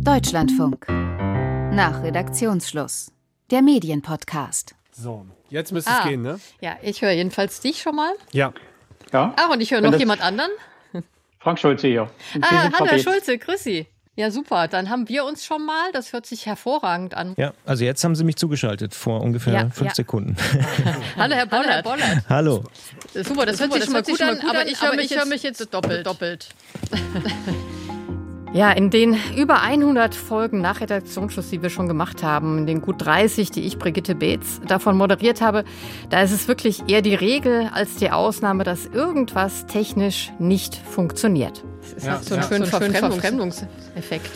Deutschlandfunk. Nach Redaktionsschluss. Der Medienpodcast. So, jetzt müsste es Ah. gehen, ne? Ja, ich höre jedenfalls dich schon mal. Ja. Ja, Ach, und ich höre noch das- jemand anderen. Frank Schulze hier. Ah, hallo Herr. Schulze, grüß Sie. Ja, super. Dann haben wir uns schon mal. Das hört sich hervorragend an. Ja, also jetzt haben Sie mich zugeschaltet vor ungefähr Ja, fünf ja. Sekunden. Hallo Herr Bollert. Hallo. Super, das hört sich schon mal gut an, aber ich höre mich, hör mich jetzt doppelt. doppelt. Ja, in den über 100 Folgen nach Redaktionsschluss, die wir schon gemacht haben, in den gut 30, die ich Brigitte Beetz davon moderiert habe, da ist es wirklich eher die Regel als die Ausnahme, dass irgendwas technisch nicht funktioniert. Das ist Ja, halt so ein ja. schöner Verfremdungseffekt.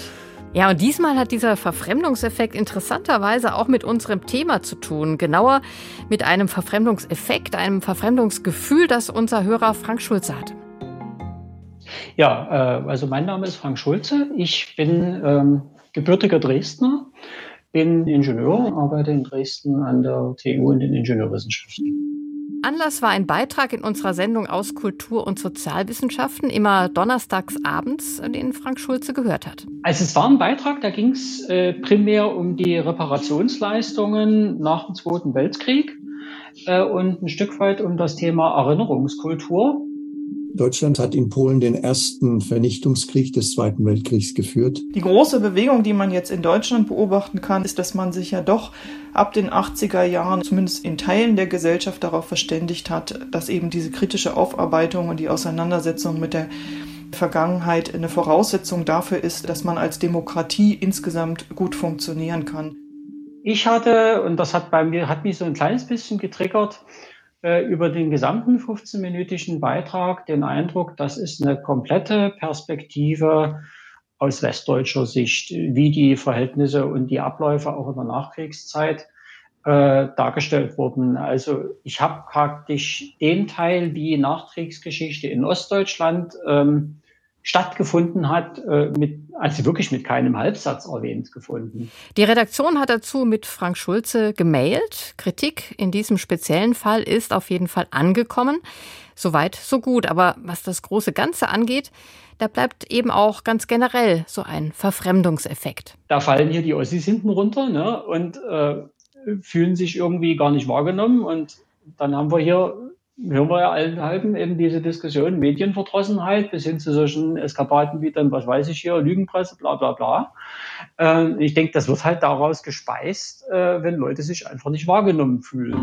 Ja, und diesmal hat dieser Verfremdungseffekt interessanterweise auch mit unserem Thema zu tun. Genauer mit einem Verfremdungseffekt, einem Verfremdungsgefühl, das unser Hörer Frank Schulze hatte. Ja, äh, also mein Name ist Frank Schulze. Ich bin ähm, gebürtiger Dresdner, bin Ingenieur, arbeite in Dresden an der TU in den Ingenieurwissenschaften. Anlass war ein Beitrag in unserer Sendung aus Kultur- und Sozialwissenschaften, immer donnerstags abends, den Frank Schulze gehört hat. Also es war ein Beitrag, da ging es äh, primär um die Reparationsleistungen nach dem Zweiten Weltkrieg äh, und ein Stück weit um das Thema Erinnerungskultur. Deutschland hat in Polen den ersten Vernichtungskrieg des Zweiten Weltkriegs geführt. Die große Bewegung, die man jetzt in Deutschland beobachten kann, ist, dass man sich ja doch ab den 80er Jahren zumindest in Teilen der Gesellschaft darauf verständigt hat, dass eben diese kritische Aufarbeitung und die Auseinandersetzung mit der Vergangenheit eine Voraussetzung dafür ist, dass man als Demokratie insgesamt gut funktionieren kann. Ich hatte, und das hat bei mir, hat mich so ein kleines bisschen getriggert, äh, über den gesamten 15-minütigen Beitrag den Eindruck, das ist eine komplette Perspektive aus westdeutscher Sicht, wie die Verhältnisse und die Abläufe auch in der Nachkriegszeit äh, dargestellt wurden. Also ich habe praktisch den Teil, wie Nachkriegsgeschichte in Ostdeutschland ähm, stattgefunden hat, äh, mit, also wirklich mit keinem Halbsatz erwähnt gefunden. Die Redaktion hat dazu mit Frank Schulze gemailt. Kritik in diesem speziellen Fall ist auf jeden Fall angekommen. Soweit, so gut. Aber was das große Ganze angeht, da bleibt eben auch ganz generell so ein Verfremdungseffekt. Da fallen hier die Ossis hinten runter ne, und äh, fühlen sich irgendwie gar nicht wahrgenommen. Und dann haben wir hier, hören wir ja allenthalben eben diese Diskussion, Medienverdrossenheit bis hin zu solchen Eskapaden wie dann, was weiß ich hier, Lügenpresse, bla bla bla. Äh, ich denke, das wird halt daraus gespeist, äh, wenn Leute sich einfach nicht wahrgenommen fühlen.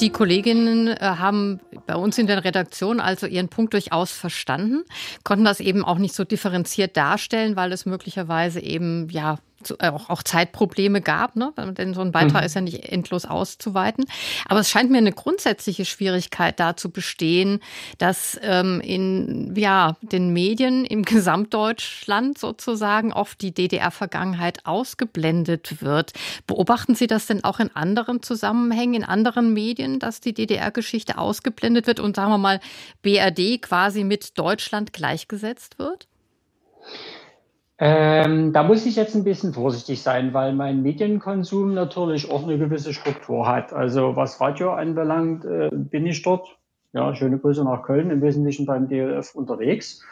Die Kolleginnen äh, haben bei uns in der Redaktion also ihren Punkt durchaus verstanden, konnten das eben auch nicht so differenziert darstellen, weil es möglicherweise eben ja auch, auch Zeitprobleme gab, ne? denn so ein Beitrag Mhm. ist ja nicht endlos auszuweiten. Aber es scheint mir eine grundsätzliche Schwierigkeit da zu bestehen, dass ähm, in ja, den Medien im Gesamtdeutschland sozusagen oft die DDR-Vergangenheit ausgeblendet wird. Beobachten Sie das denn auch in anderen Zusammenhängen, in anderen Medien, dass die DDR-Geschichte ausgeblendet wird und sagen wir mal BRD quasi mit Deutschland gleichgesetzt wird? Ähm, da muss ich jetzt ein bisschen vorsichtig sein, weil mein Medienkonsum natürlich auch eine gewisse Struktur hat. Also was Radio anbelangt, äh, bin ich dort, ja, schöne Grüße nach Köln, im Wesentlichen beim DLF unterwegs.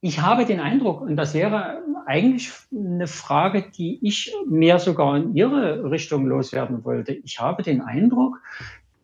Ich habe den Eindruck, und das wäre eigentlich eine Frage, die ich mehr sogar in Ihre Richtung loswerden wollte. Ich habe den Eindruck,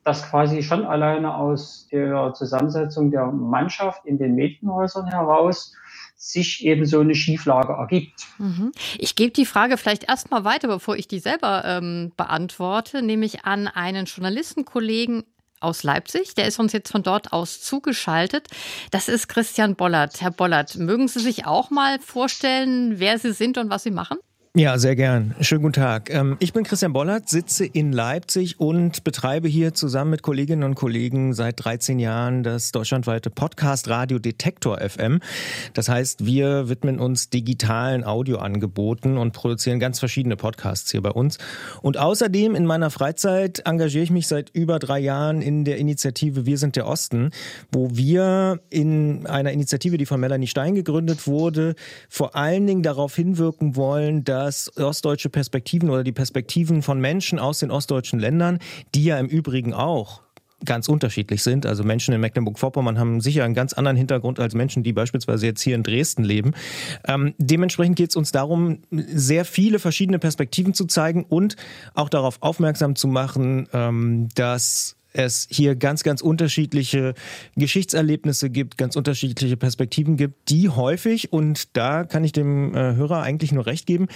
dass quasi schon alleine aus der Zusammensetzung der Mannschaft in den Medienhäusern heraus sich eben so eine Schieflage ergibt. Mhm. Ich gebe die Frage vielleicht erstmal weiter, bevor ich die selber ähm, beantworte, nämlich an einen Journalistenkollegen aus Leipzig. Der ist uns jetzt von dort aus zugeschaltet. Das ist Christian Bollert. Herr Bollert, mögen Sie sich auch mal vorstellen, wer Sie sind und was Sie machen? Ja, sehr gern. Schönen guten Tag. Ähm, Ich bin Christian Bollert, sitze in Leipzig und betreibe hier zusammen mit Kolleginnen und Kollegen seit 13 Jahren das deutschlandweite Podcast Radio Detektor FM. Das heißt, wir widmen uns digitalen Audioangeboten und produzieren ganz verschiedene Podcasts hier bei uns. Und außerdem in meiner Freizeit engagiere ich mich seit über drei Jahren in der Initiative Wir sind der Osten, wo wir in einer Initiative, die von Melanie Stein gegründet wurde, vor allen Dingen darauf hinwirken wollen, dass ostdeutsche Perspektiven oder die Perspektiven von Menschen aus den ostdeutschen Ländern, die ja im Übrigen auch ganz unterschiedlich sind. Also Menschen in Mecklenburg-Vorpommern haben sicher einen ganz anderen Hintergrund als Menschen, die beispielsweise jetzt hier in Dresden leben. Ähm, dementsprechend geht es uns darum, sehr viele verschiedene Perspektiven zu zeigen und auch darauf aufmerksam zu machen, ähm, dass es hier ganz, ganz unterschiedliche Geschichtserlebnisse gibt, ganz unterschiedliche Perspektiven gibt, die häufig, und da kann ich dem äh, Hörer eigentlich nur recht geben,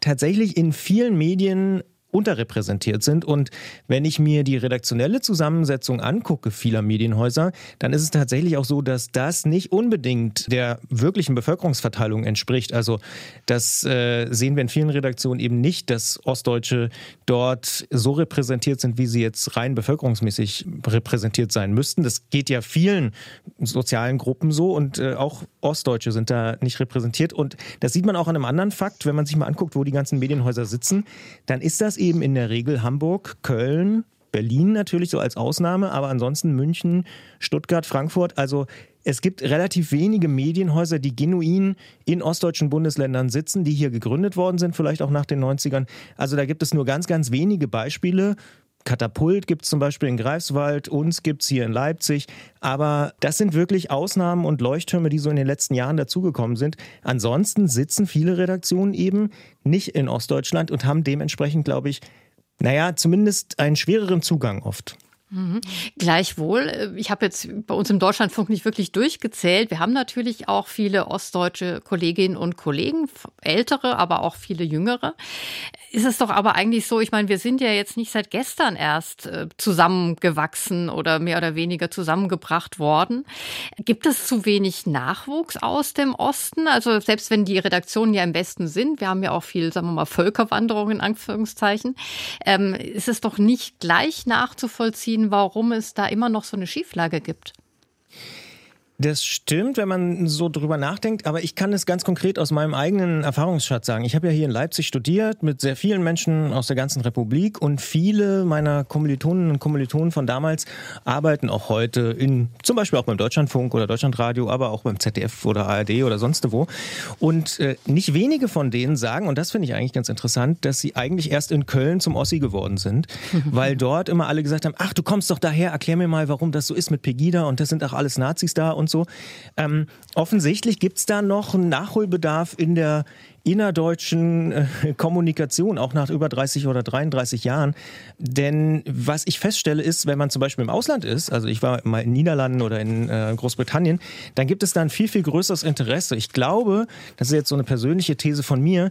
tatsächlich in vielen Medien unterrepräsentiert sind. Und wenn ich mir die redaktionelle Zusammensetzung angucke vieler Medienhäuser, dann ist es tatsächlich auch so, dass das nicht unbedingt der wirklichen Bevölkerungsverteilung entspricht. Also das äh, sehen wir in vielen Redaktionen eben nicht, dass Ostdeutsche dort so repräsentiert sind, wie sie jetzt rein bevölkerungsmäßig repräsentiert sein müssten. Das geht ja vielen sozialen Gruppen so und äh, auch Ostdeutsche sind da nicht repräsentiert. Und das sieht man auch an einem anderen Fakt, wenn man sich mal anguckt, wo die ganzen Medienhäuser sitzen, dann ist das eben in der Regel Hamburg, Köln, Berlin natürlich so als Ausnahme, aber ansonsten München, Stuttgart, Frankfurt. Also es gibt relativ wenige Medienhäuser, die genuin in ostdeutschen Bundesländern sitzen, die hier gegründet worden sind, vielleicht auch nach den 90ern. Also da gibt es nur ganz, ganz wenige Beispiele. Katapult gibt es zum Beispiel in Greifswald, uns gibt es hier in Leipzig. Aber das sind wirklich Ausnahmen und Leuchttürme, die so in den letzten Jahren dazugekommen sind. Ansonsten sitzen viele Redaktionen eben nicht in Ostdeutschland und haben dementsprechend, glaube ich, naja, zumindest einen schwereren Zugang oft. Mhm. Gleichwohl, äh, ich habe jetzt bei uns im Deutschlandfunk nicht wirklich durchgezählt. Wir haben natürlich auch viele ostdeutsche Kolleginnen und Kollegen, ältere, aber auch viele jüngere. Ist es doch aber eigentlich so, ich meine, wir sind ja jetzt nicht seit gestern erst äh, zusammengewachsen oder mehr oder weniger zusammengebracht worden. Gibt es zu wenig Nachwuchs aus dem Osten? Also selbst wenn die Redaktionen ja im Westen sind, wir haben ja auch viel, sagen wir mal, Völkerwanderung in Anführungszeichen, ähm, ist es doch nicht gleich nachzuvollziehen, nachvollziehen, warum es da immer noch so eine Schieflage gibt. Das stimmt, wenn man so drüber nachdenkt, aber ich kann es ganz konkret aus meinem eigenen Erfahrungsschatz sagen. Ich habe ja hier in Leipzig studiert mit sehr vielen Menschen aus der ganzen Republik und viele meiner Kommilitoninnen und Kommilitonen von damals arbeiten auch heute in zum Beispiel auch beim Deutschlandfunk oder Deutschlandradio, aber auch beim ZDF oder ARD oder sonst wo. Und äh, nicht wenige von denen sagen, und das finde ich eigentlich ganz interessant, dass sie eigentlich erst in Köln zum Ossi geworden sind, weil dort immer alle gesagt haben, ach, du kommst doch daher, erklär mir mal, warum das so ist mit Pegida und das sind auch alles Nazis da und so. Ähm, offensichtlich gibt es da noch einen Nachholbedarf in der innerdeutschen äh, Kommunikation, auch nach über 30 oder 33 Jahren. Denn was ich feststelle ist, wenn man zum Beispiel im Ausland ist, also ich war mal in Niederlanden oder in äh, Großbritannien, dann gibt es da ein viel, viel größeres Interesse. Ich glaube, das ist jetzt so eine persönliche These von mir,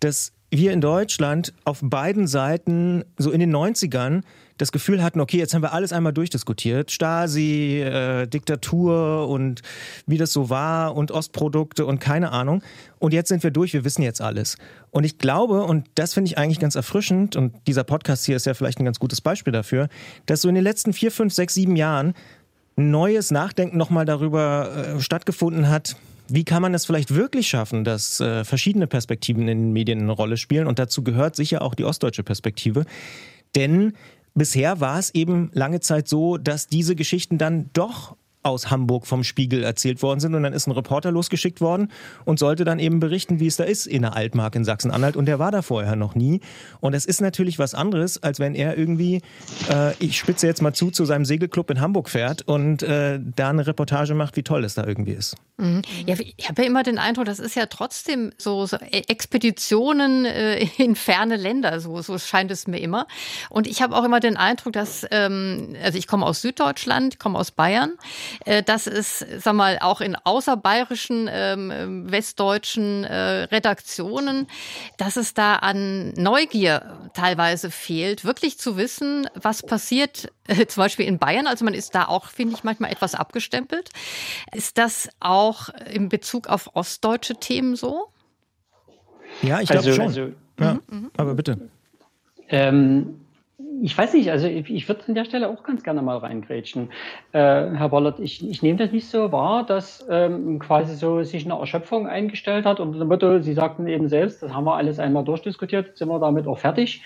dass wir in Deutschland auf beiden Seiten so in den 90ern das Gefühl hatten, okay, jetzt haben wir alles einmal durchdiskutiert. Stasi, äh, Diktatur und wie das so war und Ostprodukte und keine Ahnung. Und jetzt sind wir durch, wir wissen jetzt alles. Und ich glaube, und das finde ich eigentlich ganz erfrischend, und dieser Podcast hier ist ja vielleicht ein ganz gutes Beispiel dafür, dass so in den letzten vier, fünf, sechs, sieben Jahren neues Nachdenken nochmal darüber äh, stattgefunden hat, wie kann man es vielleicht wirklich schaffen, dass äh, verschiedene Perspektiven in den Medien eine Rolle spielen? Und dazu gehört sicher auch die ostdeutsche Perspektive. Denn bisher war es eben lange Zeit so, dass diese Geschichten dann doch aus Hamburg vom Spiegel erzählt worden sind und dann ist ein Reporter losgeschickt worden und sollte dann eben berichten, wie es da ist in der Altmark in Sachsen-Anhalt und der war da vorher noch nie und es ist natürlich was anderes, als wenn er irgendwie, äh, ich spitze jetzt mal zu, zu seinem Segelclub in Hamburg fährt und äh, da eine Reportage macht, wie toll es da irgendwie ist. Mhm. Ja, ich habe ja immer den Eindruck, das ist ja trotzdem so, so Expeditionen äh, in ferne Länder, so, so scheint es mir immer. Und ich habe auch immer den Eindruck, dass, ähm, also ich komme aus Süddeutschland, komme aus Bayern, dass es, sag mal, auch in außerbayerischen, ähm, westdeutschen äh, Redaktionen, dass es da an Neugier teilweise fehlt, wirklich zu wissen, was passiert, äh, zum Beispiel in Bayern. Also man ist da auch, finde ich, manchmal etwas abgestempelt. Ist das auch in Bezug auf ostdeutsche Themen so? Ja, ich glaube also, schon. Also, ja, mhm. Aber bitte. Ähm, ich weiß nicht, also ich, ich würde an der Stelle auch ganz gerne mal reingrätschen. Äh, Herr Bollert, ich, ich nehme das nicht so wahr, dass ähm, quasi so sich eine Erschöpfung eingestellt hat und dem Motto, Sie sagten eben selbst, das haben wir alles einmal durchdiskutiert, sind wir damit auch fertig.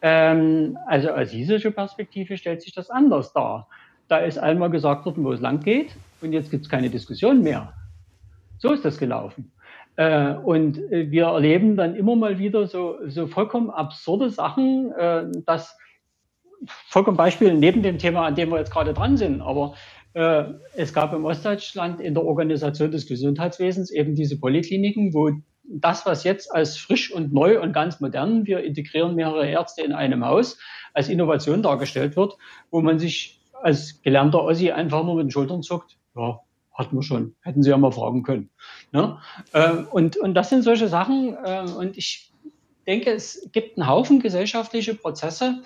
Ähm, also aus dieser Perspektive stellt sich das anders dar. Da ist einmal gesagt worden, wo es lang geht und jetzt gibt es keine Diskussion mehr. So ist das gelaufen. Äh, und äh, wir erleben dann immer mal wieder so, so vollkommen absurde Sachen, äh, dass vollkommen Beispiel neben dem Thema, an dem wir jetzt gerade dran sind, aber äh, es gab im Ostdeutschland in der Organisation des Gesundheitswesens eben diese Polikliniken, wo das, was jetzt als frisch und neu und ganz modern, wir integrieren mehrere Ärzte in einem Haus, als Innovation dargestellt wird, wo man sich als gelernter Ossi einfach nur mit den Schultern zuckt, ja, hatten wir schon, hätten Sie ja mal fragen können. Ne? Äh, und, und das sind solche Sachen, äh, und ich denke, es gibt einen Haufen gesellschaftliche Prozesse,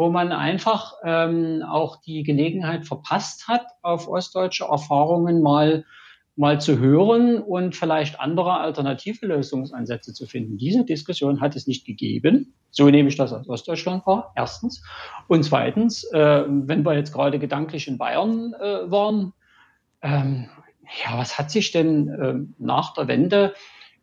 wo man einfach ähm, auch die Gelegenheit verpasst hat, auf ostdeutsche Erfahrungen mal mal zu hören und vielleicht andere alternative Lösungsansätze zu finden. Diese Diskussion hat es nicht gegeben. So nehme ich das aus Ostdeutschland wahr, erstens. Und zweitens, äh, wenn wir jetzt gerade gedanklich in Bayern äh, waren, ähm, ja, was hat sich denn äh, nach der Wende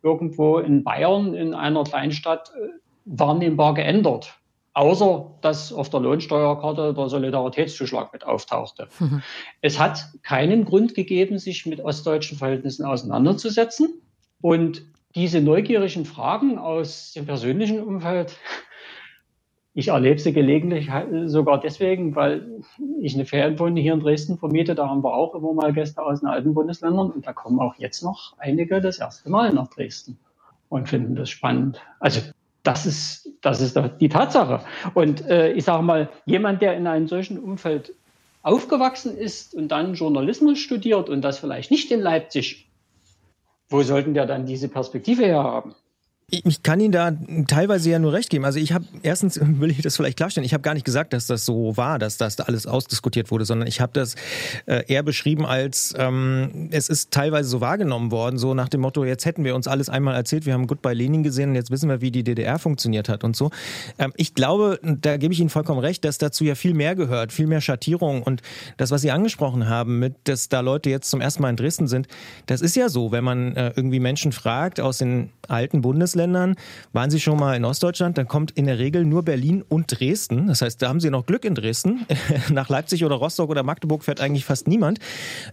irgendwo in Bayern in einer Kleinstadt äh, wahrnehmbar geändert? Außer dass auf der Lohnsteuerkarte der Solidaritätszuschlag mit auftauchte. Mhm. Es hat keinen Grund gegeben, sich mit ostdeutschen Verhältnissen auseinanderzusetzen. Und diese neugierigen Fragen aus dem persönlichen Umfeld, ich erlebe sie gelegentlich sogar deswegen, weil ich eine Ferienwohnung hier in Dresden vermiete. Da haben wir auch immer mal Gäste aus den alten Bundesländern und da kommen auch jetzt noch einige das erste Mal nach Dresden und finden das spannend. Also das ist, das ist die Tatsache. Und äh, ich sage mal, jemand, der in einem solchen Umfeld aufgewachsen ist und dann Journalismus studiert und das vielleicht nicht in Leipzig, wo sollten der dann diese Perspektive her haben? Ich kann Ihnen da teilweise ja nur recht geben. Also ich habe erstens will ich das vielleicht klarstellen. Ich habe gar nicht gesagt, dass das so war, dass das da alles ausdiskutiert wurde, sondern ich habe das äh, eher beschrieben als ähm, es ist teilweise so wahrgenommen worden, so nach dem Motto: Jetzt hätten wir uns alles einmal erzählt, wir haben Goodbye Lenin gesehen und jetzt wissen wir, wie die DDR funktioniert hat und so. Ähm, ich glaube, da gebe ich Ihnen vollkommen recht, dass dazu ja viel mehr gehört, viel mehr Schattierung und das, was Sie angesprochen haben, mit dass da Leute jetzt zum ersten Mal in Dresden sind, das ist ja so, wenn man äh, irgendwie Menschen fragt aus den alten Bundesländern. Waren Sie schon mal in Ostdeutschland, dann kommt in der Regel nur Berlin und Dresden. Das heißt, da haben Sie noch Glück in Dresden. Nach Leipzig oder Rostock oder Magdeburg fährt eigentlich fast niemand.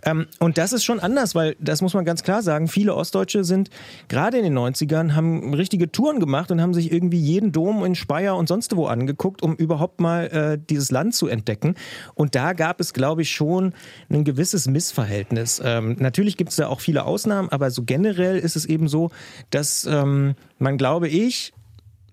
Ähm, und das ist schon anders, weil das muss man ganz klar sagen. Viele Ostdeutsche sind gerade in den 90ern, haben richtige Touren gemacht und haben sich irgendwie jeden Dom in Speyer und sonst wo angeguckt, um überhaupt mal äh, dieses Land zu entdecken. Und da gab es, glaube ich, schon ein gewisses Missverhältnis. Ähm, natürlich gibt es da auch viele Ausnahmen, aber so generell ist es eben so, dass ähm, man, glaube ich,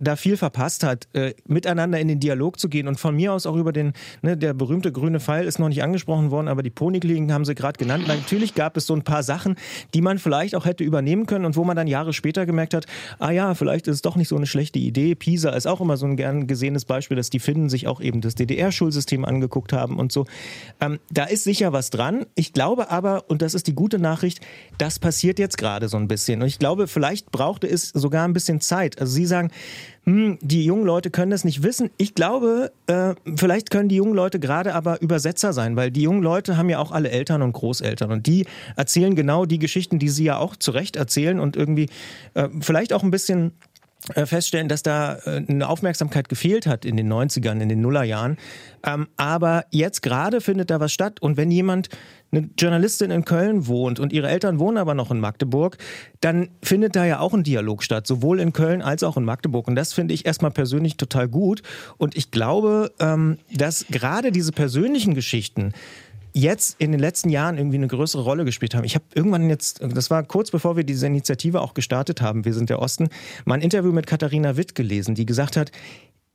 da viel verpasst hat, äh, miteinander in den Dialog zu gehen und von mir aus auch über den, ne, der berühmte grüne Pfeil ist noch nicht angesprochen worden, aber die Ponykliniken haben sie gerade genannt. Natürlich gab es so ein paar Sachen, die man vielleicht auch hätte übernehmen können und wo man dann Jahre später gemerkt hat, ah ja, vielleicht ist es doch nicht so eine schlechte Idee. Pisa ist auch immer so ein gern gesehenes Beispiel, dass die Finnen sich auch eben das DDR-Schulsystem angeguckt haben und so. Ähm, da ist sicher was dran. Ich glaube aber, und das ist die gute Nachricht, das passiert jetzt gerade so ein bisschen. Und ich glaube, vielleicht brauchte es sogar ein bisschen Zeit. Also Sie sagen, hm, die jungen Leute können das nicht wissen. Ich glaube, äh, vielleicht können die jungen Leute gerade aber Übersetzer sein, weil die jungen Leute haben ja auch alle Eltern und Großeltern und die erzählen genau die Geschichten, die sie ja auch zu Recht erzählen und irgendwie äh, vielleicht auch ein bisschen feststellen, dass da äh, eine Aufmerksamkeit gefehlt hat in den 90ern, in den Nullerjahren. Ähm, aber jetzt gerade findet da was statt. Und wenn jemand, eine Journalistin in Köln wohnt und ihre Eltern wohnen aber noch in Magdeburg, dann findet da ja auch ein Dialog statt, sowohl in Köln als auch in Magdeburg. Und das finde ich erstmal persönlich total gut. Und ich glaube, ähm, dass gerade diese persönlichen Geschichten, jetzt in den letzten Jahren irgendwie eine größere Rolle gespielt haben. Ich habe irgendwann jetzt, das war kurz bevor wir diese Initiative auch gestartet haben, wir sind der Osten, mal ein Interview mit Katharina Witt gelesen, die gesagt hat,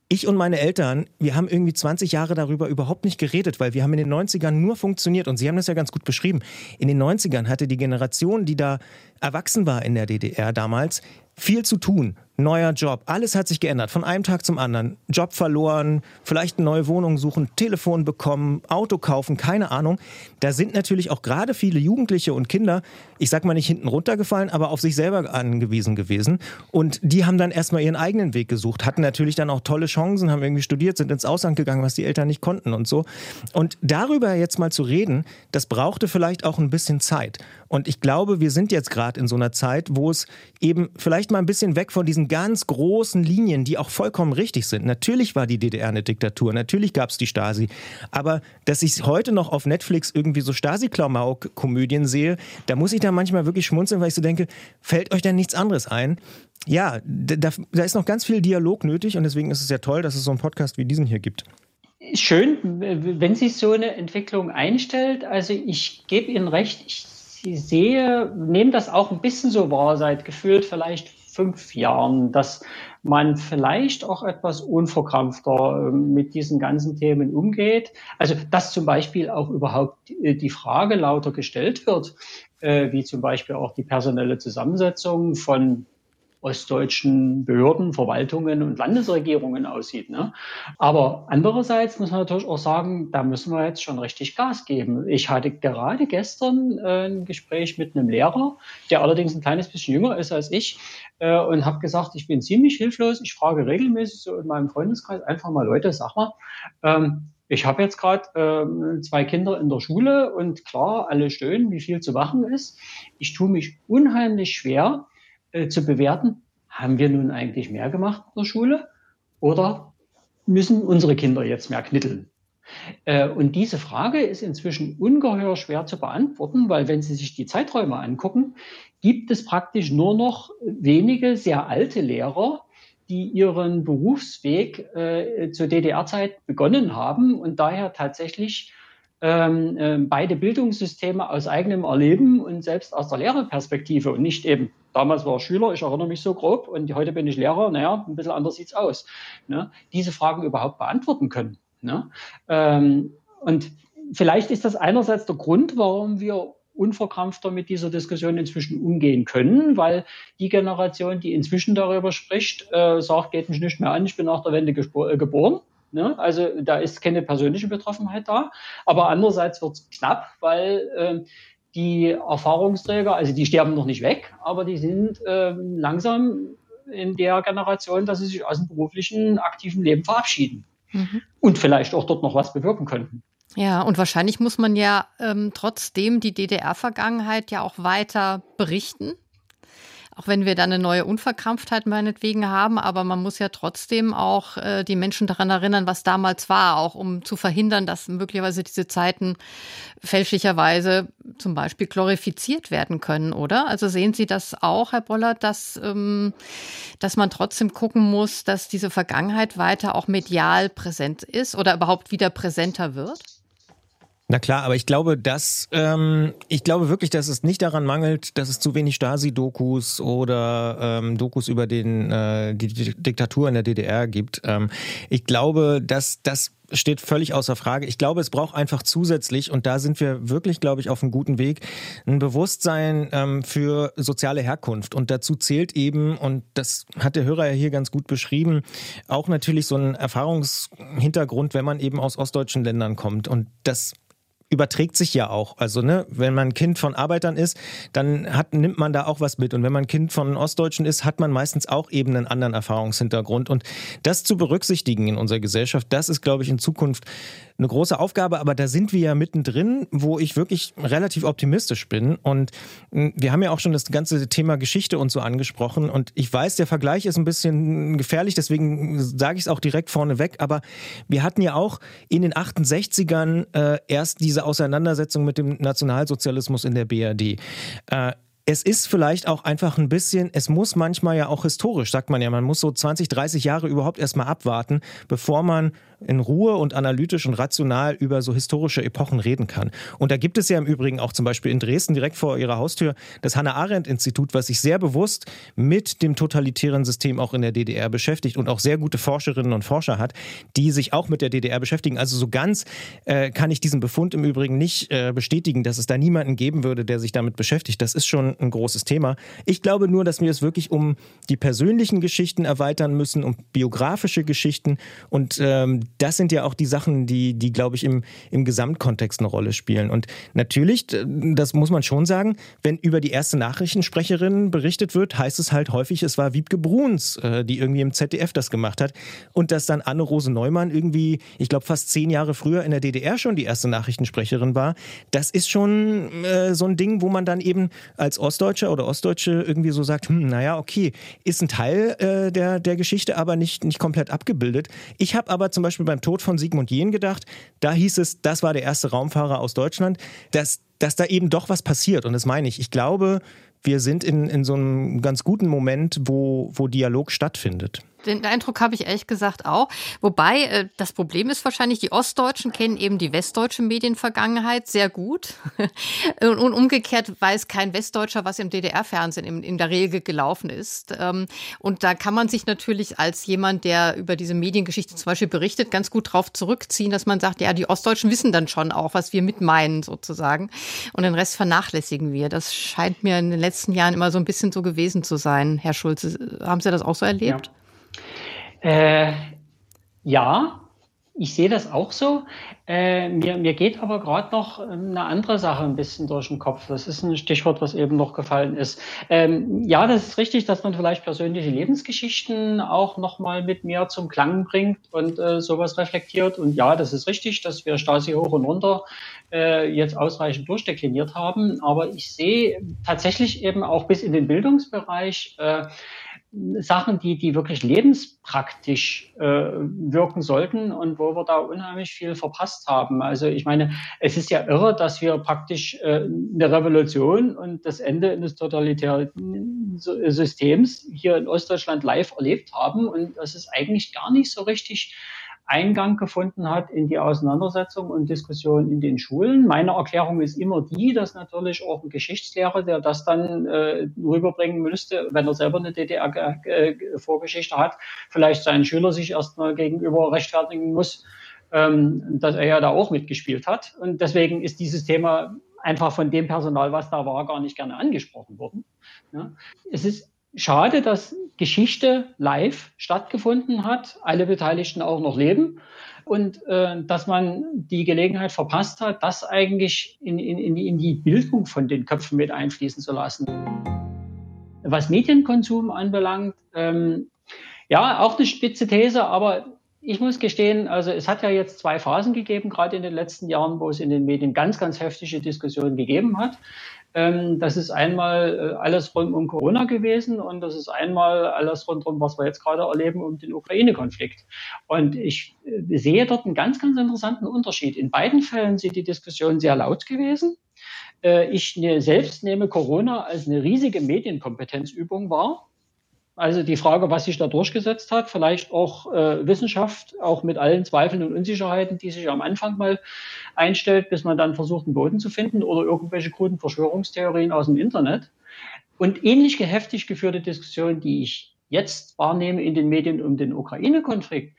ich und meine Eltern, wir haben irgendwie 20 Jahre darüber überhaupt nicht geredet, weil wir haben in den 90ern nur funktioniert und Sie haben das ja ganz gut beschrieben. In den 90ern hatte die Generation, die da erwachsen war in der DDR damals, viel zu tun neuer Job. Alles hat sich geändert, von einem Tag zum anderen. Job verloren, vielleicht eine neue Wohnung suchen, Telefon bekommen, Auto kaufen, keine Ahnung. Da sind natürlich auch gerade viele Jugendliche und Kinder, ich sag mal nicht hinten runtergefallen, aber auf sich selber angewiesen gewesen. Und die haben dann erstmal ihren eigenen Weg gesucht, hatten natürlich dann auch tolle Chancen, haben irgendwie studiert, sind ins Ausland gegangen, was die Eltern nicht konnten und so. Und darüber jetzt mal zu reden, das brauchte vielleicht auch ein bisschen Zeit. Und ich glaube, wir sind jetzt gerade in so einer Zeit, wo es eben vielleicht mal ein bisschen weg von diesen ganz großen Linien, die auch vollkommen richtig sind. Natürlich war die DDR eine Diktatur, natürlich gab es die Stasi. Aber dass ich heute noch auf Netflix irgendwie so Stasi-Klamauk-Komödien sehe, da muss ich da manchmal wirklich schmunzeln, weil ich so denke, fällt euch denn nichts anderes ein? Ja, da, da ist noch ganz viel Dialog nötig und deswegen ist es ja toll, dass es so einen Podcast wie diesen hier gibt. schön, wenn sich so eine Entwicklung einstellt. Also ich gebe Ihnen recht, ich sehe, nehme das auch ein bisschen so wahr, seit gefühlt vielleicht fünf Jahren, dass man vielleicht auch etwas unverkrampfter ähm, mit diesen ganzen Themen umgeht. Also dass zum Beispiel auch überhaupt die Frage lauter gestellt wird, äh, wie zum Beispiel auch die personelle Zusammensetzung von ostdeutschen Behörden, Verwaltungen und Landesregierungen aussieht. Ne? Aber andererseits muss man natürlich auch sagen, da müssen wir jetzt schon richtig Gas geben. Ich hatte gerade gestern äh, ein Gespräch mit einem Lehrer, der allerdings ein kleines bisschen jünger ist als ich, äh, und habe gesagt, ich bin ziemlich hilflos. Ich frage regelmäßig so in meinem Freundeskreis einfach mal Leute, sag mal, ähm, ich habe jetzt gerade ähm, zwei Kinder in der Schule und klar, alle stöhnen, wie viel zu machen ist. Ich tue mich unheimlich schwer, äh, zu bewerten, haben wir nun eigentlich mehr gemacht in der Schule oder müssen unsere Kinder jetzt mehr knitteln? Äh, und diese Frage ist inzwischen ungeheuer schwer zu beantworten, weil wenn Sie sich die Zeiträume angucken, gibt es praktisch nur noch wenige sehr alte Lehrer, die ihren Berufsweg äh, zur DDR-Zeit begonnen haben und daher tatsächlich ähm, äh, beide Bildungssysteme aus eigenem Erleben und selbst aus der Lehrerperspektive und nicht eben, damals war ich Schüler, ich erinnere mich so grob und heute bin ich Lehrer, naja, ein bisschen anders sieht's aus, ne? diese Fragen überhaupt beantworten können. Ne? Ähm, und vielleicht ist das einerseits der Grund, warum wir unverkrampfter mit dieser Diskussion inzwischen umgehen können, weil die Generation, die inzwischen darüber spricht, äh, sagt, geht mich nicht mehr an, ich bin nach der Wende äh, geboren. Ne? Also da ist keine persönliche Betroffenheit da. Aber andererseits wird es knapp, weil äh, die Erfahrungsträger, also die sterben noch nicht weg, aber die sind äh, langsam in der Generation, dass sie sich aus dem beruflichen, aktiven Leben verabschieden mhm. und vielleicht auch dort noch was bewirken könnten. Ja, und wahrscheinlich muss man ja ähm, trotzdem die DDR-Vergangenheit ja auch weiter berichten auch wenn wir da eine neue Unverkrampftheit meinetwegen haben, aber man muss ja trotzdem auch äh, die Menschen daran erinnern, was damals war, auch um zu verhindern, dass möglicherweise diese Zeiten fälschlicherweise zum Beispiel glorifiziert werden können, oder? Also sehen Sie das auch, Herr Bollert, dass, ähm, dass man trotzdem gucken muss, dass diese Vergangenheit weiter auch medial präsent ist oder überhaupt wieder präsenter wird? Na klar, aber ich glaube, dass ähm, ich glaube wirklich, dass es nicht daran mangelt, dass es zu wenig Stasi-Dokus oder ähm, Dokus über den äh, die Diktatur in der DDR gibt. Ähm, ich glaube, dass das steht völlig außer Frage. Ich glaube, es braucht einfach zusätzlich, und da sind wir wirklich, glaube ich, auf einem guten Weg, ein Bewusstsein ähm, für soziale Herkunft. Und dazu zählt eben, und das hat der Hörer ja hier ganz gut beschrieben, auch natürlich so ein Erfahrungshintergrund, wenn man eben aus ostdeutschen Ländern kommt. Und das überträgt sich ja auch. Also, ne, wenn man Kind von Arbeitern ist, dann hat, nimmt man da auch was mit. Und wenn man Kind von Ostdeutschen ist, hat man meistens auch eben einen anderen Erfahrungshintergrund. Und das zu berücksichtigen in unserer Gesellschaft, das ist, glaube ich, in Zukunft eine große Aufgabe, aber da sind wir ja mittendrin, wo ich wirklich relativ optimistisch bin. Und hm, wir haben ja auch schon das ganze Thema Geschichte und so angesprochen. Und ich weiß, der Vergleich ist ein bisschen gefährlich, deswegen sage ich es auch direkt vorneweg. Aber wir hatten ja auch in den 68ern äh, erst diese Auseinandersetzung mit dem Nationalsozialismus in der BRD. Äh, es ist vielleicht auch einfach ein bisschen, es muss manchmal ja auch historisch, sagt man ja, man muss so 20, 30 Jahre überhaupt erstmal abwarten, bevor man in Ruhe und analytisch und rational über so historische Epochen reden kann. Und da gibt es ja im Übrigen auch zum Beispiel in Dresden direkt vor ihrer Haustür das Hannah Arendt Institut, was sich sehr bewusst mit dem totalitären System auch in der DDR beschäftigt und auch sehr gute Forscherinnen und Forscher hat, die sich auch mit der DDR beschäftigen. Also so ganz äh, kann ich diesen Befund im Übrigen nicht äh, bestätigen, dass es da niemanden geben würde, der sich damit beschäftigt. Das ist schon ein großes Thema. Ich glaube nur, dass wir es wirklich um die persönlichen Geschichten erweitern müssen, um biografische Geschichten und ähm, das sind ja auch die Sachen, die, die glaube ich, im, im Gesamtkontext eine Rolle spielen. Und natürlich, das muss man schon sagen, wenn über die erste Nachrichtensprecherin berichtet wird, heißt es halt häufig, es war Wiebke Bruns, äh, die irgendwie im ZDF das gemacht hat. Und dass dann Anne-Rose Neumann irgendwie, ich glaube, fast zehn Jahre früher in der DDR schon die erste Nachrichtensprecherin war, das ist schon äh, so ein Ding, wo man dann eben als Ostdeutscher oder Ostdeutsche irgendwie so sagt, hm, naja, okay, ist ein Teil äh, der, der Geschichte, aber nicht, nicht komplett abgebildet. Ich habe aber zum Beispiel Beispiel beim Tod von Sigmund Jähn gedacht. Da hieß es, das war der erste Raumfahrer aus Deutschland, dass, dass da eben doch was passiert. Und das meine ich. Ich glaube, wir sind in, in so einem ganz guten Moment, wo, wo Dialog stattfindet. Den Eindruck habe ich ehrlich gesagt auch. Wobei, äh, das Problem ist wahrscheinlich, die Ostdeutschen kennen eben die westdeutsche Medienvergangenheit sehr gut. Und umgekehrt weiß kein Westdeutscher, was im DDR-Fernsehen in, der Regel gelaufen ist. Ähm, und da kann man sich natürlich als jemand, der über diese Mediengeschichte zum Beispiel berichtet, ganz gut drauf zurückziehen, dass man sagt, ja, die Ostdeutschen wissen dann schon auch, was wir mit meinen sozusagen. Und den Rest vernachlässigen wir. Das scheint mir in den letzten Jahren immer so ein bisschen so gewesen zu sein, Herr Schulze. Haben Sie das auch so erlebt? Ja, äh, ja ich sehe das auch so. Äh, mir, mir geht aber gerade noch ähm, eine andere Sache ein bisschen durch den Kopf. Das ist ein Stichwort, was eben noch gefallen ist. Ähm, ja, das ist richtig, dass man vielleicht persönliche Lebensgeschichten auch nochmal mit mehr zum Klang bringt und äh, sowas reflektiert. Und ja, das ist richtig, dass wir Stasi hoch und runter äh, jetzt ausreichend durchdekliniert haben. Aber ich sehe tatsächlich eben auch bis in den Bildungsbereich äh, Sachen, die, die wirklich lebenspraktisch äh, wirken sollten und wo wir da unheimlich viel verpasst haben. Also ich meine, es ist ja irre, dass wir praktisch äh, eine Revolution und das Ende eines totalitären Systems hier in Ostdeutschland live erlebt haben und das ist eigentlich gar nicht so richtig Eingang gefunden hat in die Auseinandersetzung und Diskussion in den Schulen. Meine Erklärung ist immer die, dass natürlich auch ein Geschichtslehrer, der das dann äh, rüberbringen müsste, wenn er selber eine DDR-Vorgeschichte hat, vielleicht seinen Schüler sich erstmal gegenüber rechtfertigen muss, ähm, dass er ja da auch mitgespielt hat. Und deswegen ist dieses Thema einfach von dem Personal, was da war, gar nicht gerne angesprochen worden. Ja. Es ist schade, dass Geschichte live stattgefunden hat, alle Beteiligten auch noch leben und äh, dass man die Gelegenheit verpasst hat, das eigentlich in, in, in die Bildung von den Köpfen mit einfließen zu lassen. Was Medienkonsum anbelangt, ähm, ja, auch eine spitze These, aber ich muss gestehen, also es hat ja jetzt zwei Phasen gegeben, gerade in den letzten Jahren, wo es in den Medien ganz, ganz heftige Diskussionen gegeben hat. Ähm, das ist einmal äh, alles rund um Corona gewesen und das ist einmal alles rund um, was wir jetzt gerade erleben, um den Ukraine-Konflikt. Und ich äh, sehe dort einen ganz, ganz interessanten Unterschied. In beiden Fällen sind die Diskussionen sehr laut gewesen. Äh, ich ne, selbst nehme Corona als eine riesige Medienkompetenzübung wahr. Also die Frage, was sich da durchgesetzt hat, vielleicht auch äh, Wissenschaft, auch mit allen Zweifeln und Unsicherheiten, die sich am Anfang mal einstellt, bis man dann versucht, einen Boden zu finden oder irgendwelche kruden Verschwörungstheorien aus dem Internet. Und ähnlich heftig geführte Diskussionen, die ich jetzt wahrnehme in den Medien um den Ukraine-Konflikt,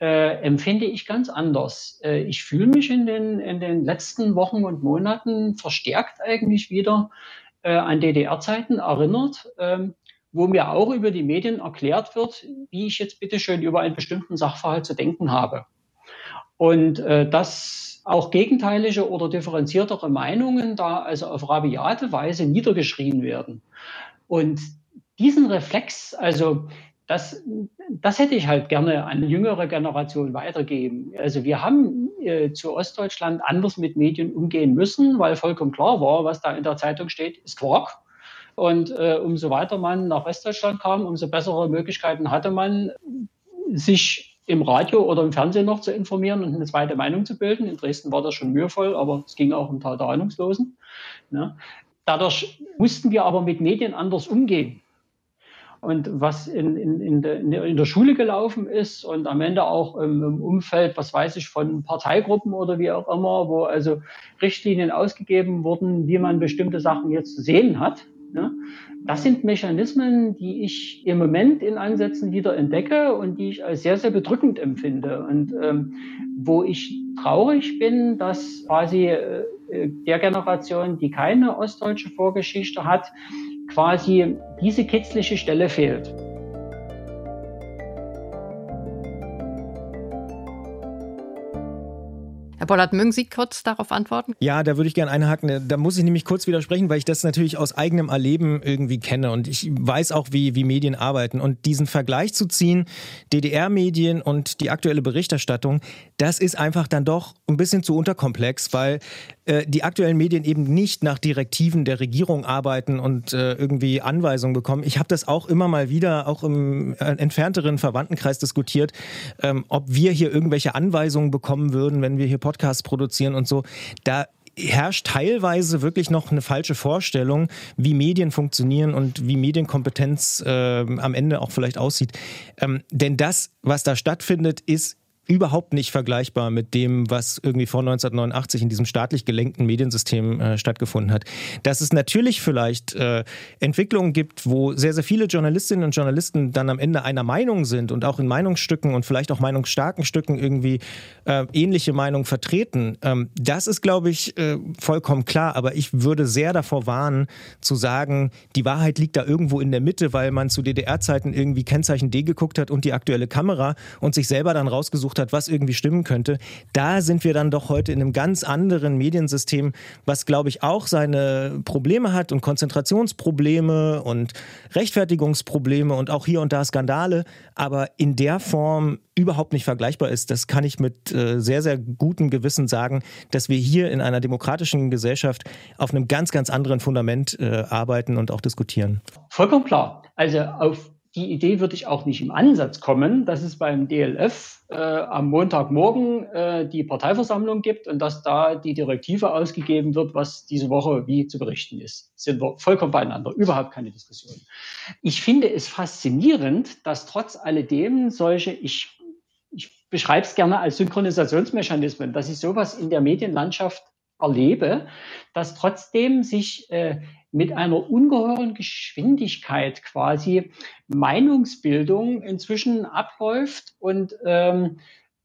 äh, empfinde ich ganz anders. Äh, ich fühle mich in den, in den letzten Wochen und Monaten verstärkt eigentlich wieder äh, an DDR-Zeiten erinnert. Ähm, wo mir auch über die Medien erklärt wird, wie ich jetzt bitte schön über einen bestimmten Sachverhalt zu denken habe. Und äh, dass auch gegenteilige oder differenziertere Meinungen da also auf rabiate Weise niedergeschrien werden. Und diesen Reflex, also das, das hätte ich halt gerne an jüngere Generationen weitergeben. Also wir haben äh, zu Ostdeutschland anders mit Medien umgehen müssen, weil vollkommen klar war, was da in der Zeitung steht, ist Quark. Und äh, umso weiter man nach Westdeutschland kam, umso bessere Möglichkeiten hatte man, sich im Radio oder im Fernsehen noch zu informieren und eine zweite Meinung zu bilden. In Dresden war das schon mühevoll, aber es ging auch im Tal der Ahnungslosen. Ne? Dadurch mussten wir aber mit Medien anders umgehen. Und was in, in, in, der, in der Schule gelaufen ist und am Ende auch im, im Umfeld, was weiß ich, von Parteigruppen oder wie auch immer, wo also Richtlinien ausgegeben wurden, wie man bestimmte Sachen jetzt zu sehen hat, Ne? Das sind Mechanismen, die ich im Moment in Ansätzen wieder entdecke und die ich als sehr, sehr bedrückend empfinde. Und ähm, wo ich traurig bin, dass quasi äh, der Generation, die keine ostdeutsche Vorgeschichte hat, quasi diese kitzliche Stelle fehlt. Herr Bollert, mögen Sie kurz darauf antworten? Ja, da würde ich gerne einhaken. Da muss ich nämlich kurz widersprechen, weil ich das natürlich aus eigenem Erleben irgendwie kenne und ich weiß auch, wie, wie Medien arbeiten. Und diesen Vergleich zu ziehen, DDR-Medien und die aktuelle Berichterstattung, das ist einfach dann doch ein bisschen zu unterkomplex, weil äh, die aktuellen Medien eben nicht nach Direktiven der Regierung arbeiten und äh, irgendwie Anweisungen bekommen. Ich habe das auch immer mal wieder, auch im äh, entfernteren Verwandtenkreis diskutiert, ähm, ob wir hier irgendwelche Anweisungen bekommen würden, wenn wir hier Podcasts produzieren und so. Da herrscht teilweise wirklich noch eine falsche Vorstellung, wie Medien funktionieren und wie Medienkompetenz äh, am Ende auch vielleicht aussieht. Ähm, denn das, was da stattfindet, ist überhaupt nicht vergleichbar mit dem, was irgendwie vor 1989 in diesem staatlich gelenkten Mediensystem äh, stattgefunden hat. Dass es natürlich vielleicht äh, Entwicklungen gibt, wo sehr, sehr viele Journalistinnen und Journalisten dann am Ende einer Meinung sind und auch in Meinungsstücken und vielleicht auch meinungsstarken Stücken irgendwie äh, ähnliche Meinungen vertreten. Ähm, das ist, glaube ich, äh, vollkommen klar. Aber ich würde sehr davor warnen, zu sagen, die Wahrheit liegt da irgendwo in der Mitte, weil man zu DDR-Zeiten irgendwie Kennzeichen D geguckt hat und die aktuelle Kamera und sich selber dann rausgesucht rausgesucht hat, was irgendwie stimmen könnte. Da sind wir dann doch heute in einem ganz anderen Mediensystem, was, glaube ich, auch seine Probleme hat und Konzentrationsprobleme und Rechtfertigungsprobleme und auch hier und da Skandale, aber in der Form überhaupt nicht vergleichbar ist. Das kann ich mit äh, sehr, sehr gutem Gewissen sagen, dass wir hier in einer demokratischen Gesellschaft auf einem ganz, ganz anderen Fundament äh, arbeiten und auch diskutieren. Vollkommen klar. Also auf die Idee würde ich auch nicht im Ansatz kommen, dass es beim DLF äh, am Montagmorgen äh, die Parteiversammlung gibt und dass da die Direktive ausgegeben wird, was diese Woche wie zu berichten ist. Sind wir vollkommen beieinander, überhaupt keine Diskussion. Ich finde es faszinierend, dass trotz alledem solche, ich, ich beschreibe es gerne als Synchronisationsmechanismen, dass ich sowas in der Medienlandschaft erlebe, dass trotzdem sich äh, mit einer ungeheuren Geschwindigkeit quasi Meinungsbildung inzwischen abläuft und ähm,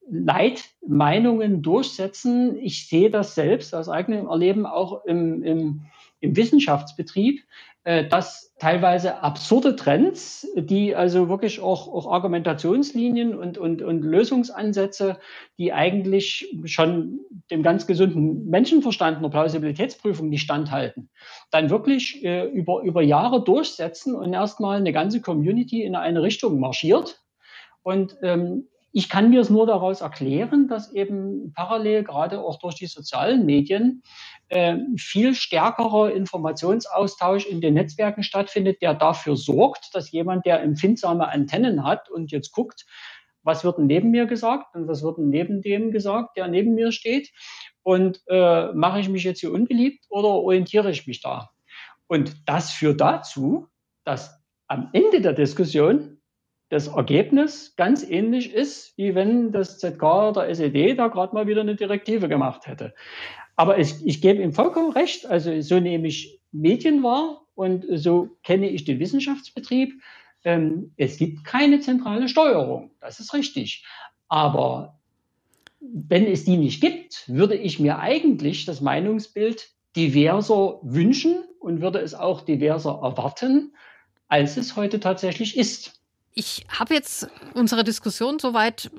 Leitmeinungen durchsetzen. Ich sehe das selbst aus eigenem Erleben auch im, im, im Wissenschaftsbetrieb, äh, dass teilweise absurde Trends, die also wirklich auch, auch Argumentationslinien und, und, und Lösungsansätze, die eigentlich schon dem ganz gesunden Menschenverstand einer Plausibilitätsprüfung nicht standhalten, dann wirklich äh, über, über Jahre durchsetzen und erstmal eine ganze Community in eine Richtung marschiert. Und ähm, ich kann mir es nur daraus erklären, dass eben parallel gerade auch durch die sozialen Medien äh, viel stärkerer Informationsaustausch in den Netzwerken stattfindet, der dafür sorgt, dass jemand, der empfindsame Antennen hat und jetzt guckt, was wird neben mir gesagt und was wird neben dem gesagt, der neben mir steht und äh, mache ich mich jetzt hier unbeliebt oder orientiere ich mich da? Und das führt dazu, dass am Ende der Diskussion das Ergebnis ganz ähnlich ist, wie wenn das ZK oder SED da gerade mal wieder eine Direktive gemacht hätte. Aber ich, ich gebe ihm vollkommen recht. Also so nehme ich Medien wahr und so kenne ich den Wissenschaftsbetrieb. Ähm, es gibt keine zentrale Steuerung. Das ist richtig. Aber wenn es die nicht gibt, würde ich mir eigentlich das Meinungsbild diverser wünschen und würde es auch diverser erwarten, als es heute tatsächlich ist. Ich habe jetzt unsere Diskussion soweit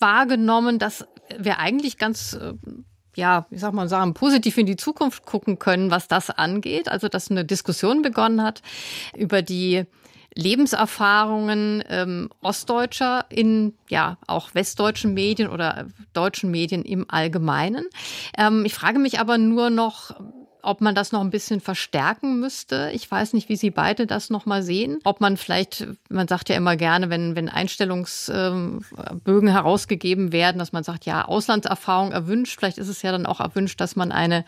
wahrgenommen, dass wir eigentlich ganz äh, ja, wie sag man sagen, positiv in die Zukunft gucken können, was das angeht. Also, dass eine Diskussion begonnen hat über die Lebenserfahrungen ähm, Ostdeutscher in ja auch westdeutschen Medien oder deutschen Medien im Allgemeinen. Ähm, ich frage mich aber nur noch, ob man das noch ein bisschen verstärken müsste. Ich weiß nicht, wie Sie beide das noch mal sehen. Ob man vielleicht, man sagt ja immer gerne, wenn, wenn Einstellungsbögen herausgegeben werden, dass man sagt, ja, Auslandserfahrung erwünscht. Vielleicht ist es ja dann auch erwünscht, dass man eine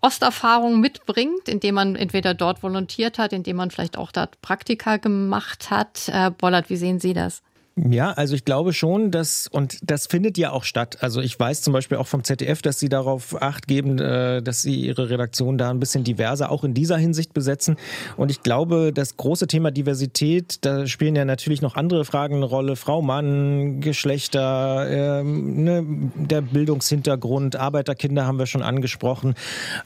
Osterfahrung mitbringt, indem man entweder dort volontiert hat, indem man vielleicht auch dort Praktika gemacht hat. Herr Bollert, wie sehen Sie das? Ja, also ich glaube schon, dass, und das findet ja auch statt. Also ich weiß zum Beispiel auch vom ZDF, dass sie darauf acht geben, äh, dass sie ihre Redaktion da ein bisschen diverser auch in dieser Hinsicht besetzen. Und ich glaube, das große Thema Diversität, da spielen ja natürlich noch andere Fragen eine Rolle. Frau, Mann, Geschlechter, ähm, ne, der Bildungshintergrund, Arbeiterkinder haben wir schon angesprochen.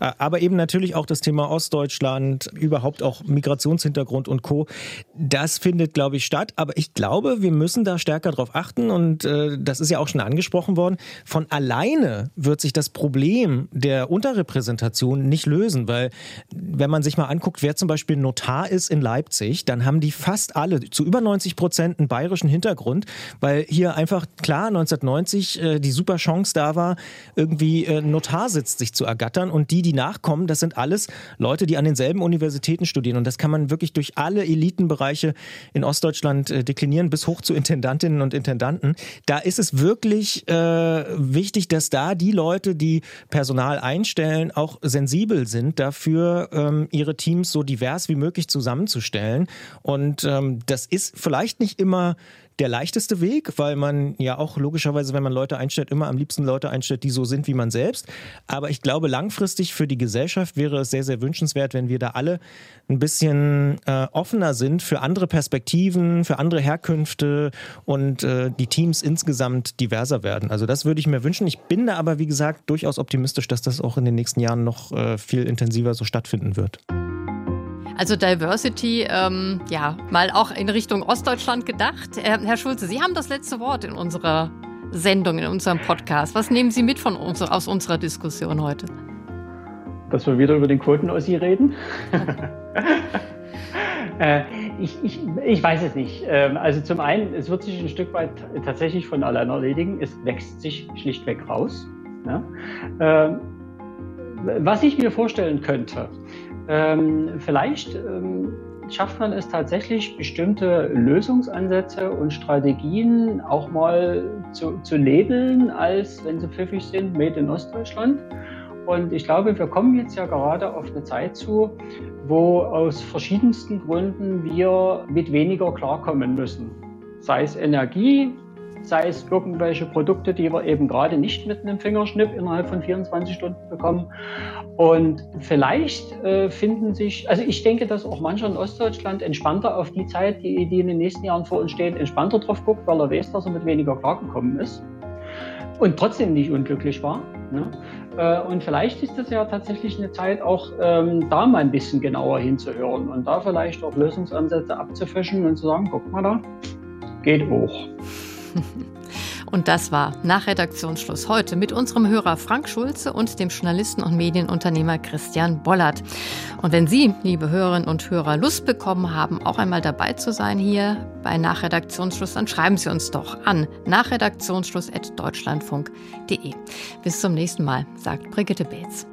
Äh, aber eben natürlich auch das Thema Ostdeutschland, überhaupt auch Migrationshintergrund und Co. Das findet, glaube ich, statt. Aber ich glaube, wir müssen müssen da stärker darauf achten und äh, das ist ja auch schon angesprochen worden. Von alleine wird sich das Problem der Unterrepräsentation nicht lösen, weil wenn man sich mal anguckt, wer zum Beispiel Notar ist in Leipzig, dann haben die fast alle zu über 90 Prozent einen bayerischen Hintergrund, weil hier einfach klar 1990 äh, die super Chance da war, irgendwie äh, Notarsitz sich zu ergattern und die, die nachkommen, das sind alles Leute, die an denselben Universitäten studieren und das kann man wirklich durch alle Elitenbereiche in Ostdeutschland äh, deklinieren bis hoch zu Intendantinnen und Intendanten. Da ist es wirklich äh, wichtig, dass da die Leute, die Personal einstellen, auch sensibel sind dafür, ähm, ihre Teams so divers wie möglich zusammenzustellen. Und ähm, das ist vielleicht nicht immer der leichteste Weg, weil man ja auch logischerweise, wenn man Leute einstellt, immer am liebsten Leute einstellt, die so sind wie man selbst. Aber ich glaube, langfristig für die Gesellschaft wäre es sehr, sehr wünschenswert, wenn wir da alle ein bisschen äh, offener sind für andere Perspektiven, für andere Herkünfte und äh, die Teams insgesamt diverser werden. Also das würde ich mir wünschen. Ich bin da aber, wie gesagt, durchaus optimistisch, dass das auch in den nächsten Jahren noch äh, viel intensiver so stattfinden wird. Also Diversity, ähm, ja, mal auch in Richtung Ostdeutschland gedacht. Äh, Herr Schulze, Sie haben das letzte Wort in unserer Sendung, in unserem Podcast. Was nehmen Sie mit von uns, aus unserer Diskussion heute? Dass wir wieder über den Quoten-Ossi reden? äh, ich, ich, ich weiß es nicht. Ähm, also zum einen, es wird sich ein Stück weit tatsächlich von allein erledigen. Es wächst sich schlichtweg raus. Ja? Ähm, was ich mir vorstellen könnte, ähm, vielleicht ähm, schafft man es tatsächlich, bestimmte Lösungsansätze und Strategien auch mal zu, zu labeln, als wenn sie pfiffig sind, Made in Ostdeutschland. Und ich glaube, wir kommen jetzt ja gerade auf eine Zeit zu, wo aus verschiedensten Gründen wir mit weniger klarkommen müssen. Sei es Energie, sei es irgendwelche Produkte, die wir eben gerade nicht mit einem Fingerschnipp innerhalb von 24 Stunden bekommen. Und vielleicht äh, finden sich, also ich denke, dass auch mancher in Ostdeutschland entspannter auf die Zeit, die, die in den nächsten Jahren vor uns steht, entspannter drauf guckt, weil er weiß, dass er mit weniger klargekommen ist und trotzdem nicht unglücklich war. Ne? Äh, und vielleicht ist das ja tatsächlich eine Zeit, auch ähm, da mal ein bisschen genauer hinzuhören und da vielleicht auch Lösungsansätze abzufischen und zu sagen, guck mal da, geht hoch. Und das war nach Redaktionsschluss heute mit unserem Hörer Frank Schulze und dem Journalisten und Medienunternehmer Christian Bollert. Und wenn Sie, liebe Hörerinnen und Hörer, Lust bekommen haben, auch einmal dabei zu sein hier bei Nachredaktionsschluss, dann schreiben Sie uns doch an nachredaktionsschluss.deutschlandfunk.de. Bis zum nächsten Mal, sagt Brigitte Beetz.